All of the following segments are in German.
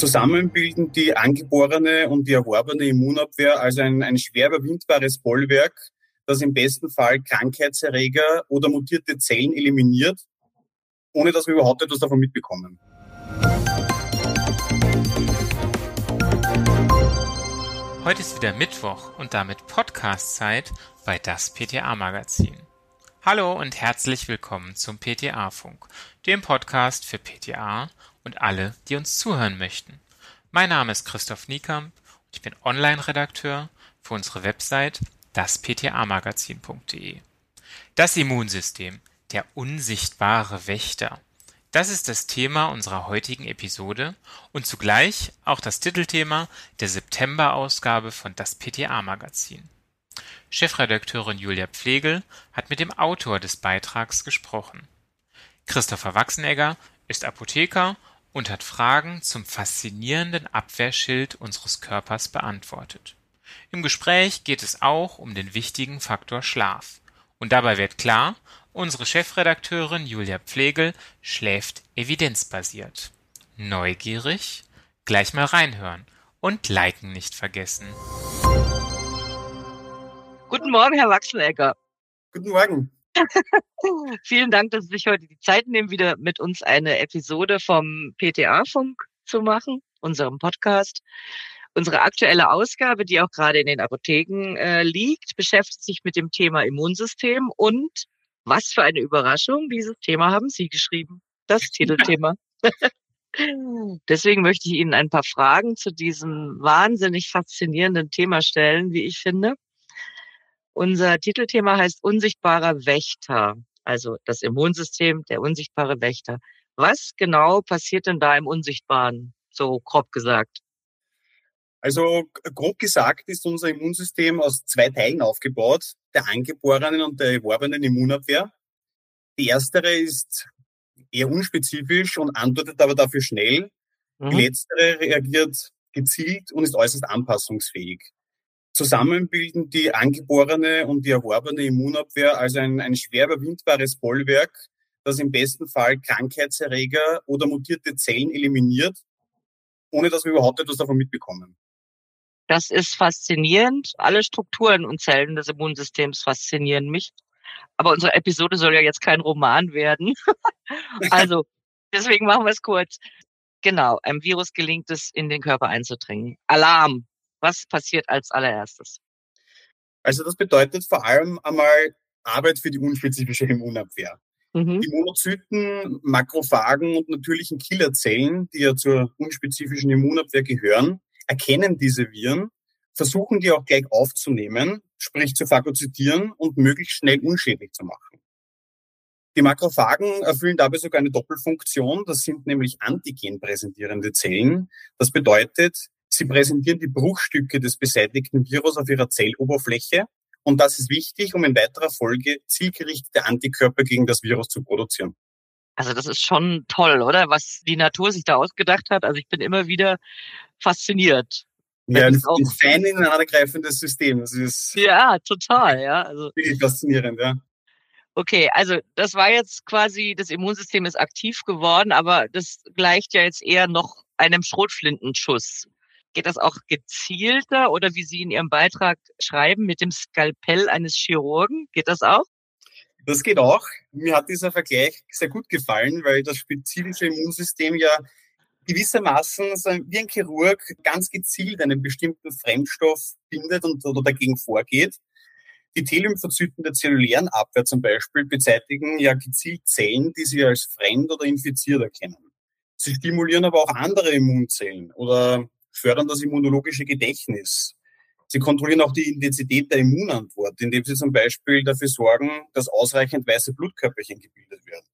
Zusammen bilden die angeborene und die erworbene Immunabwehr also ein, ein schwer überwindbares Bollwerk, das im besten Fall Krankheitserreger oder mutierte Zellen eliminiert, ohne dass wir überhaupt etwas davon mitbekommen. Heute ist wieder Mittwoch und damit Podcast-Zeit bei das PTA-Magazin. Hallo und herzlich willkommen zum PTA-Funk, dem Podcast für PTA und alle, die uns zuhören möchten. Mein Name ist Christoph Niekamp und ich bin Online-Redakteur für unsere Website daspta-magazin.de. Das Immunsystem, der unsichtbare Wächter. Das ist das Thema unserer heutigen Episode und zugleich auch das Titelthema der September-Ausgabe von das PTA-Magazin. Chefredakteurin Julia Pflegel hat mit dem Autor des Beitrags gesprochen. Christopher Wachsenegger ist Apotheker und hat Fragen zum faszinierenden Abwehrschild unseres Körpers beantwortet. Im Gespräch geht es auch um den wichtigen Faktor Schlaf. Und dabei wird klar, unsere Chefredakteurin Julia Pflegel schläft evidenzbasiert. Neugierig? Gleich mal reinhören und liken nicht vergessen. Guten Morgen, Herr Wachsenegger. Guten Morgen. Vielen Dank, dass Sie sich heute die Zeit nehmen, wieder mit uns eine Episode vom PTA-Funk zu machen, unserem Podcast. Unsere aktuelle Ausgabe, die auch gerade in den Apotheken äh, liegt, beschäftigt sich mit dem Thema Immunsystem und was für eine Überraschung, dieses Thema haben Sie geschrieben, das Titelthema. Deswegen möchte ich Ihnen ein paar Fragen zu diesem wahnsinnig faszinierenden Thema stellen, wie ich finde. Unser Titelthema heißt Unsichtbarer Wächter, also das Immunsystem, der unsichtbare Wächter. Was genau passiert denn da im Unsichtbaren, so grob gesagt? Also grob gesagt ist unser Immunsystem aus zwei Teilen aufgebaut, der angeborenen und der erworbenen Immunabwehr. Die erstere ist eher unspezifisch und antwortet aber dafür schnell. Mhm. Die letztere reagiert gezielt und ist äußerst anpassungsfähig. Zusammen bilden die angeborene und die erworbene Immunabwehr also ein, ein schwer überwindbares Bollwerk, das im besten Fall Krankheitserreger oder mutierte Zellen eliminiert, ohne dass wir überhaupt etwas davon mitbekommen. Das ist faszinierend. Alle Strukturen und Zellen des Immunsystems faszinieren mich. Aber unsere Episode soll ja jetzt kein Roman werden. also, deswegen machen wir es kurz. Genau, einem Virus gelingt es, in den Körper einzudringen. Alarm, was passiert als allererstes? Also das bedeutet vor allem einmal Arbeit für die unspezifische Immunabwehr. Mhm. Die Monozyten, Makrophagen und natürlichen Killerzellen, die ja zur unspezifischen Immunabwehr gehören, erkennen diese Viren, versuchen die auch gleich aufzunehmen, sprich zu phagozytieren und möglichst schnell unschädlich zu machen. Die Makrophagen erfüllen dabei sogar eine Doppelfunktion. Das sind nämlich antigenpräsentierende Zellen. Das bedeutet, Sie präsentieren die Bruchstücke des beseitigten Virus auf ihrer Zelloberfläche. Und das ist wichtig, um in weiterer Folge zielgerichtete Antikörper gegen das Virus zu produzieren. Also das ist schon toll, oder? Was die Natur sich da ausgedacht hat. Also ich bin immer wieder fasziniert. Ja, ein, ein fein ineinandergreifendes System. Das ist ja, total, ja. Also, wirklich faszinierend, ja. Okay, also das war jetzt quasi, das Immunsystem ist aktiv geworden, aber das gleicht ja jetzt eher noch einem Schrotflintenschuss. Geht das auch gezielter oder wie Sie in Ihrem Beitrag schreiben, mit dem Skalpell eines Chirurgen? Geht das auch? Das geht auch. Mir hat dieser Vergleich sehr gut gefallen, weil das spezifische Immunsystem ja gewissermaßen wie ein Chirurg ganz gezielt einen bestimmten Fremdstoff bindet und oder dagegen vorgeht. Die T-Lymphozyten der zellulären Abwehr zum Beispiel beseitigen ja gezielt Zellen, die sie als fremd oder infiziert erkennen. Sie stimulieren aber auch andere Immunzellen oder fördern das immunologische Gedächtnis. Sie kontrollieren auch die Intensität der Immunantwort, indem sie zum Beispiel dafür sorgen, dass ausreichend weiße Blutkörperchen gebildet werden.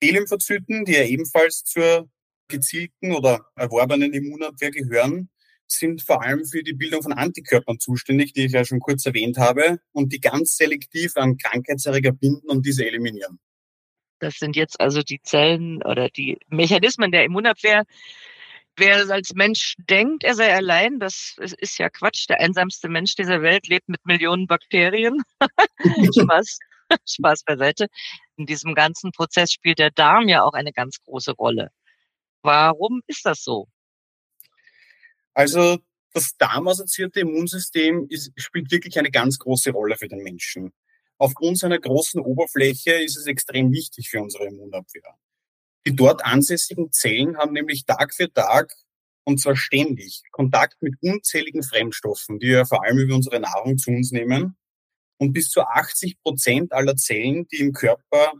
B-Lymphozyten, die ja ebenfalls zur gezielten oder erworbenen Immunabwehr gehören, sind vor allem für die Bildung von Antikörpern zuständig, die ich ja schon kurz erwähnt habe, und die ganz selektiv an Krankheitserreger binden und diese eliminieren. Das sind jetzt also die Zellen oder die Mechanismen der Immunabwehr, Wer als Mensch denkt, er sei allein, das ist ja Quatsch. Der einsamste Mensch dieser Welt lebt mit Millionen Bakterien. Spaß, Spaß beiseite. In diesem ganzen Prozess spielt der Darm ja auch eine ganz große Rolle. Warum ist das so? Also das darmassoziierte Immunsystem ist, spielt wirklich eine ganz große Rolle für den Menschen. Aufgrund seiner großen Oberfläche ist es extrem wichtig für unsere Immunabwehr. Die dort ansässigen Zellen haben nämlich Tag für Tag und zwar ständig Kontakt mit unzähligen Fremdstoffen, die wir vor allem über unsere Nahrung zu uns nehmen. Und bis zu 80 Prozent aller Zellen, die im Körper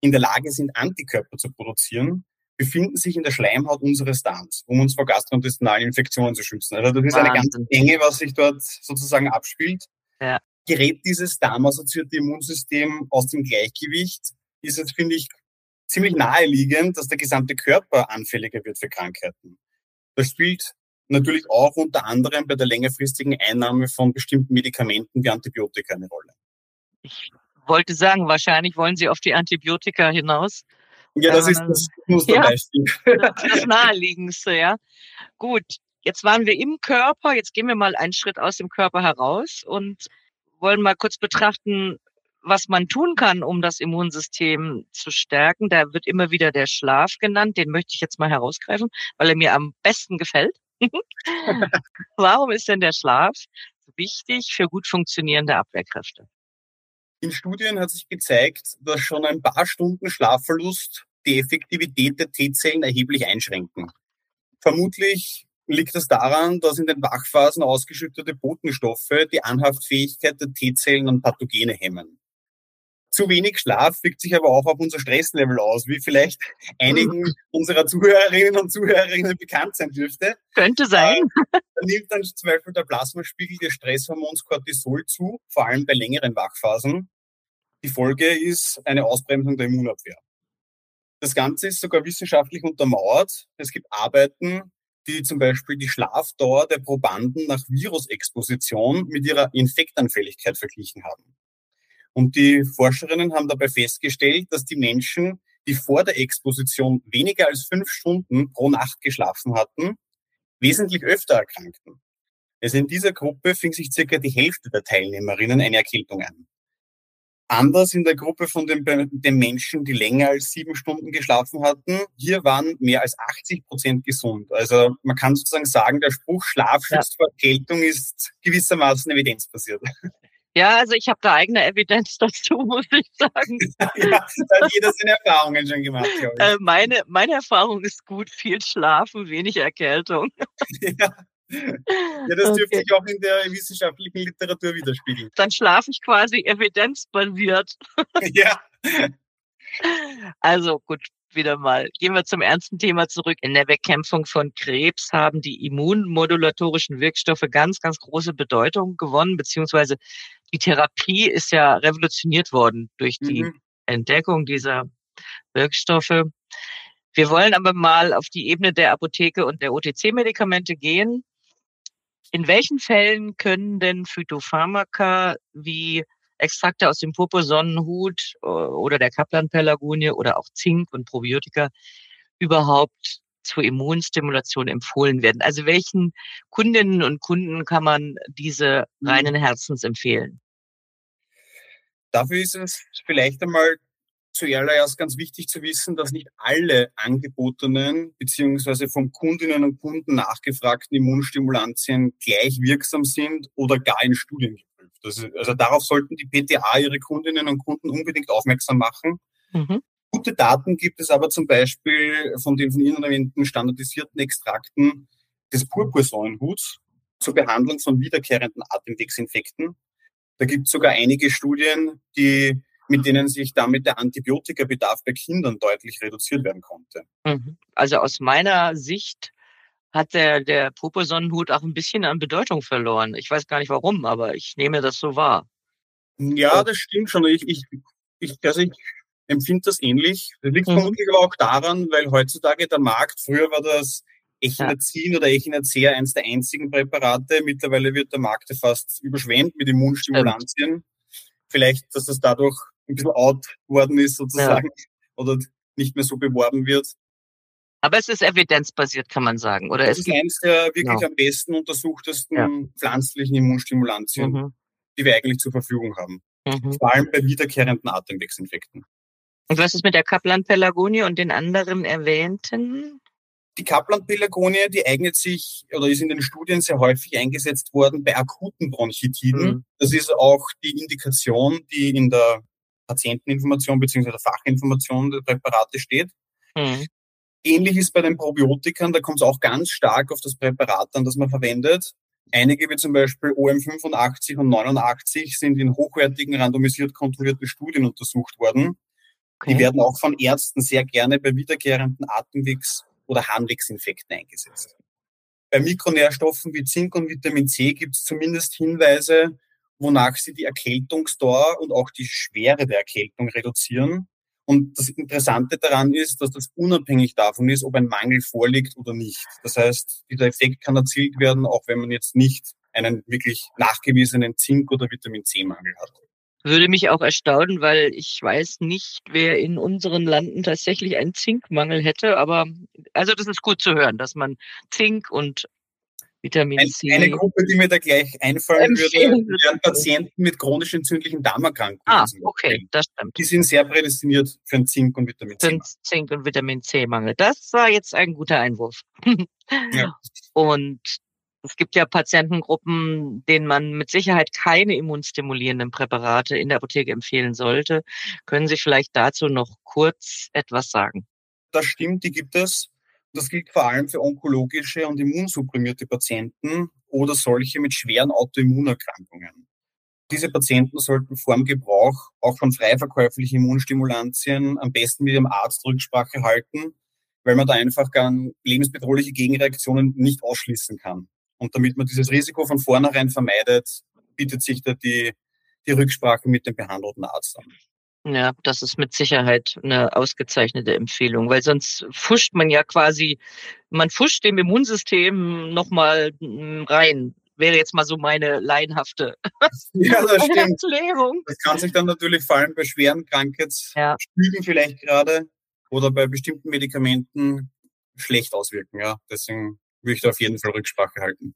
in der Lage sind, Antikörper zu produzieren, befinden sich in der Schleimhaut unseres Darms, um uns vor gastrointestinalen Infektionen zu schützen. Also das ist Wahnsinn. eine ganze Menge, was sich dort sozusagen abspielt. Ja. Gerät dieses darmassoziierte Immunsystem aus dem Gleichgewicht, ist es, finde ich, ziemlich naheliegend, dass der gesamte Körper anfälliger wird für Krankheiten. Das spielt natürlich auch unter anderem bei der längerfristigen Einnahme von bestimmten Medikamenten wie Antibiotika eine Rolle. Ich wollte sagen, wahrscheinlich wollen Sie auf die Antibiotika hinaus. Ja, das ist das Musterbeispiel. Ja, das, das naheliegendste, ja. Gut, jetzt waren wir im Körper, jetzt gehen wir mal einen Schritt aus dem Körper heraus und wollen mal kurz betrachten, was man tun kann, um das Immunsystem zu stärken. Da wird immer wieder der Schlaf genannt. Den möchte ich jetzt mal herausgreifen, weil er mir am besten gefällt. Warum ist denn der Schlaf wichtig für gut funktionierende Abwehrkräfte? In Studien hat sich gezeigt, dass schon ein paar Stunden Schlafverlust die Effektivität der T-Zellen erheblich einschränken. Vermutlich liegt das daran, dass in den Wachphasen ausgeschüttete Botenstoffe die Anhaftfähigkeit der T-Zellen an Pathogene hemmen. Zu wenig Schlaf wirkt sich aber auch auf unser Stresslevel aus, wie vielleicht einigen mhm. unserer Zuhörerinnen und Zuhörerinnen bekannt sein dürfte. Könnte sein. Da nimmt dann zum Beispiel der Plasmaspiegel des Stresshormons Cortisol zu, vor allem bei längeren Wachphasen. Die Folge ist eine Ausbremsung der Immunabwehr. Das Ganze ist sogar wissenschaftlich untermauert. Es gibt Arbeiten, die zum Beispiel die Schlafdauer der Probanden nach Virusexposition mit ihrer Infektanfälligkeit verglichen haben. Und die Forscherinnen haben dabei festgestellt, dass die Menschen, die vor der Exposition weniger als fünf Stunden pro Nacht geschlafen hatten, wesentlich öfter erkrankten. Also in dieser Gruppe fing sich circa die Hälfte der Teilnehmerinnen eine Erkältung an. Anders in der Gruppe von den, den, Menschen, die länger als sieben Stunden geschlafen hatten. Hier waren mehr als 80 Prozent gesund. Also man kann sozusagen sagen, der Spruch Schlaf schützt ja. vor Erkältung ist gewissermaßen evidenzbasiert. Ja, also ich habe da eigene Evidenz dazu, muss ich sagen. ja, da hat jeder seine Erfahrungen schon gemacht, glaube ich. Äh, meine, meine Erfahrung ist gut, viel Schlafen, wenig Erkältung. ja. Ja, das dürfte sich auch in der wissenschaftlichen Literatur widerspiegeln. Dann schlafe ich quasi evidenzbasiert. ja. Also gut, wieder mal. Gehen wir zum ernsten Thema zurück. In der Bekämpfung von Krebs haben die immunmodulatorischen Wirkstoffe ganz, ganz große Bedeutung gewonnen, beziehungsweise die Therapie ist ja revolutioniert worden durch die mhm. Entdeckung dieser Wirkstoffe. Wir wollen aber mal auf die Ebene der Apotheke und der OTC-Medikamente gehen. In welchen Fällen können denn Phytopharmaka wie Extrakte aus dem Purpursonnenhut äh, oder der Kaplan-Pelargonie oder auch Zink und Probiotika überhaupt zur Immunstimulation empfohlen werden? Also welchen Kundinnen und Kunden kann man diese mhm. reinen Herzens empfehlen? Dafür ist es vielleicht einmal zuallererst ganz wichtig zu wissen, dass nicht alle angebotenen beziehungsweise von Kundinnen und Kunden nachgefragten Immunstimulantien gleich wirksam sind oder gar in Studien geprüft. Also, also darauf sollten die PTA ihre Kundinnen und Kunden unbedingt aufmerksam machen. Mhm. Gute Daten gibt es aber zum Beispiel von den von Ihnen erwähnten standardisierten Extrakten des Purpursäulenhuts zur Behandlung von wiederkehrenden Atemwegsinfekten. Da gibt es sogar einige Studien, die mit denen sich damit der Antibiotikabedarf bei Kindern deutlich reduziert werden konnte. Mhm. Also aus meiner Sicht hat der, der Purpursonnenhut auch ein bisschen an Bedeutung verloren. Ich weiß gar nicht warum, aber ich nehme das so wahr. Ja, das stimmt schon. Ich, ich, ich, also ich empfinde das ähnlich. Das liegt mhm. vermutlich aber auch daran, weil heutzutage der Markt, früher war das Echinazin ja. oder Echinacea eines der einzigen Präparate. Mittlerweile wird der Markt fast überschwemmt mit Immunstimulantien. Vielleicht, dass das dadurch ein bisschen out worden ist sozusagen ja. oder nicht mehr so beworben wird. Aber es ist evidenzbasiert, kann man sagen, oder? Das es ist eines der wirklich genau. am besten untersuchtesten ja. pflanzlichen Immunstimulantien, mhm. die wir eigentlich zur Verfügung haben. Mhm. Vor allem bei wiederkehrenden Atemwegsinfekten. Und was ist mit der Kaplan-Pelargonie und den anderen erwähnten? Die Kaplan-Pelargonie, die eignet sich oder ist in den Studien sehr häufig eingesetzt worden bei akuten Bronchitiden. Mhm. Das ist auch die Indikation, die in der Patienteninformation bzw. der Fachinformation der Präparate steht. Mhm. Ähnlich ist bei den Probiotikern, da kommt es auch ganz stark auf das Präparat an, das man verwendet. Einige wie zum Beispiel OM85 und 89 sind in hochwertigen, randomisiert kontrollierten Studien untersucht worden. Okay. Die werden auch von Ärzten sehr gerne bei wiederkehrenden Atemwegs- oder Harnwegsinfekten eingesetzt. Bei Mikronährstoffen wie Zink und Vitamin C gibt es zumindest Hinweise, wonach sie die Erkältungsdauer und auch die Schwere der Erkältung reduzieren. Und das Interessante daran ist, dass das unabhängig davon ist, ob ein Mangel vorliegt oder nicht. Das heißt, dieser Effekt kann erzielt werden, auch wenn man jetzt nicht einen wirklich nachgewiesenen Zink- oder Vitamin C-Mangel hat. Würde mich auch erstaunen, weil ich weiß nicht, wer in unseren Landen tatsächlich einen Zinkmangel hätte. Aber also das ist gut zu hören, dass man Zink und Vitamin C. Eine Gruppe, die mir da gleich einfallen würde, wären Patienten mit chronisch entzündlichen Darmerkrankungen. Ah, okay, das stimmt. Die sind sehr prädestiniert für einen Zink- und Vitamin C. Für einen Zink- und Vitamin C-Mangel. Das war jetzt ein guter Einwurf. ja. Und es gibt ja Patientengruppen, denen man mit Sicherheit keine immunstimulierenden Präparate in der Apotheke empfehlen sollte. Können Sie vielleicht dazu noch kurz etwas sagen? Das stimmt, die gibt es. Das gilt vor allem für onkologische und immunsupprimierte Patienten oder solche mit schweren Autoimmunerkrankungen. Diese Patienten sollten vor dem Gebrauch auch von frei verkäuflichen Immunstimulantien am besten mit ihrem Arzt Rücksprache halten, weil man da einfach dann lebensbedrohliche Gegenreaktionen nicht ausschließen kann. Und damit man dieses Risiko von vornherein vermeidet, bietet sich da die, die Rücksprache mit dem behandelten Arzt an. Ja, das ist mit Sicherheit eine ausgezeichnete Empfehlung, weil sonst fuscht man ja quasi, man fuscht dem Immunsystem nochmal hm, rein. Wäre jetzt mal so meine laienhafte ja, das. Erklärung. Das kann sich dann natürlich vor allem bei schweren Krankheitsstügen ja. vielleicht gerade oder bei bestimmten Medikamenten schlecht auswirken. Ja, deswegen würde ich da auf jeden Fall Rücksprache halten.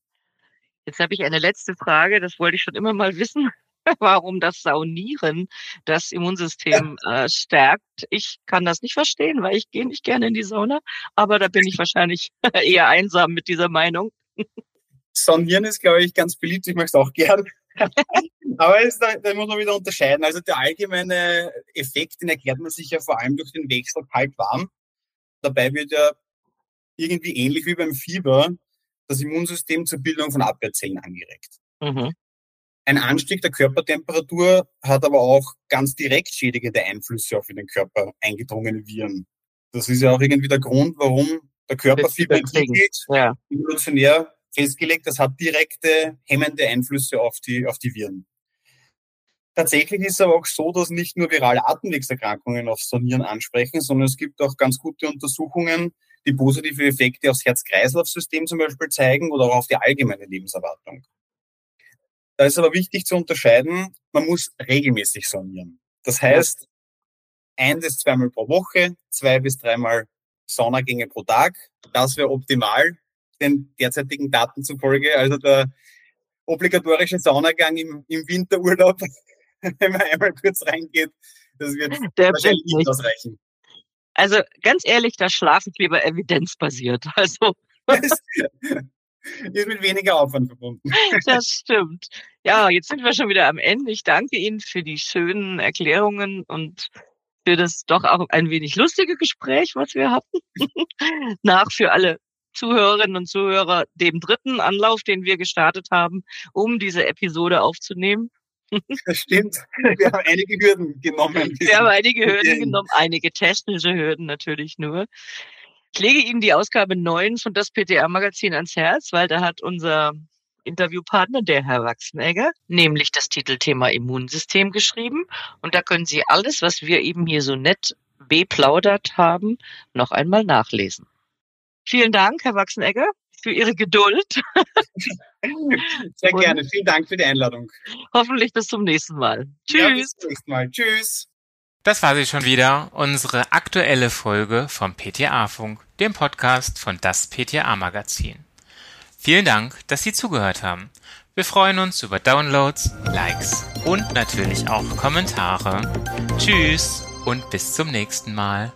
Jetzt habe ich eine letzte Frage, das wollte ich schon immer mal wissen. warum das Saunieren das Immunsystem äh, stärkt. Ich kann das nicht verstehen, weil ich gehe nicht gerne in die Sauna, aber da bin ich wahrscheinlich eher einsam mit dieser Meinung. Saunieren ist, glaube ich, ganz beliebt. Ich mache es auch gern. aber es, da, da, muss man wieder unterscheiden. Also der allgemeine Effekt, den erklärt man sich ja vor allem durch den Wechsel kalt-warm. Dabei wird ja irgendwie ähnlich wie beim Fieber das Immunsystem zur Bildung von Abwehrzellen angeregt. Mhm. Ein Anstieg der Körpertemperatur hat aber auch ganz direkt schädigende Einflüsse auf in den Körper eingedrungene Viren. Das ist ja auch irgendwie der Grund, warum der Körper Fieber entwickelt, ja. evolutionär festgelegt, das hat direkte hemmende Einflüsse auf die, auf die Viren. Tatsächlich ist es aber auch so, dass nicht nur virale Atemwegserkrankungen aufs Sonieren ansprechen, sondern es gibt auch ganz gute Untersuchungen, die positive Effekte aufs Herz-Kreislauf-System zum Beispiel zeigen oder auch auf die allgemeine Lebenserwartung. Da ist aber wichtig zu unterscheiden, man muss regelmäßig sonieren. Das heißt, ein bis zweimal pro Woche, zwei bis dreimal Saunagänge pro Tag. Das wäre optimal, den derzeitigen Daten zufolge. Also der obligatorische Saunagang im, im Winterurlaub, wenn man einmal kurz reingeht, das wird Der wahrscheinlich nicht ausreichen. Also ganz ehrlich, da schlafe ich lieber evidenzbasiert. Also ist mit weniger Aufwand verbunden. Das stimmt. Ja, jetzt sind wir schon wieder am Ende. Ich danke Ihnen für die schönen Erklärungen und für das doch auch ein wenig lustige Gespräch, was wir hatten. Nach für alle Zuhörerinnen und Zuhörer dem dritten Anlauf, den wir gestartet haben, um diese Episode aufzunehmen. Das stimmt. Wir haben einige Hürden genommen. Wir haben einige Hürden genommen, einige technische Hürden natürlich nur. Ich lege Ihnen die Ausgabe 9 von das PTA-Magazin ans Herz, weil da hat unser Interviewpartner, der Herr Wachsenegger, nämlich das Titelthema Immunsystem geschrieben. Und da können Sie alles, was wir eben hier so nett beplaudert haben, noch einmal nachlesen. Vielen Dank, Herr Wachsenegger, für Ihre Geduld. Sehr gerne. Vielen Dank für die Einladung. Hoffentlich bis zum nächsten Mal. Tschüss. Ja, bis zum nächsten Mal. Tschüss. Das war sie schon wieder, unsere aktuelle Folge vom PTA-Funk, dem Podcast von das PTA-Magazin. Vielen Dank, dass Sie zugehört haben. Wir freuen uns über Downloads, Likes und natürlich auch Kommentare. Tschüss und bis zum nächsten Mal.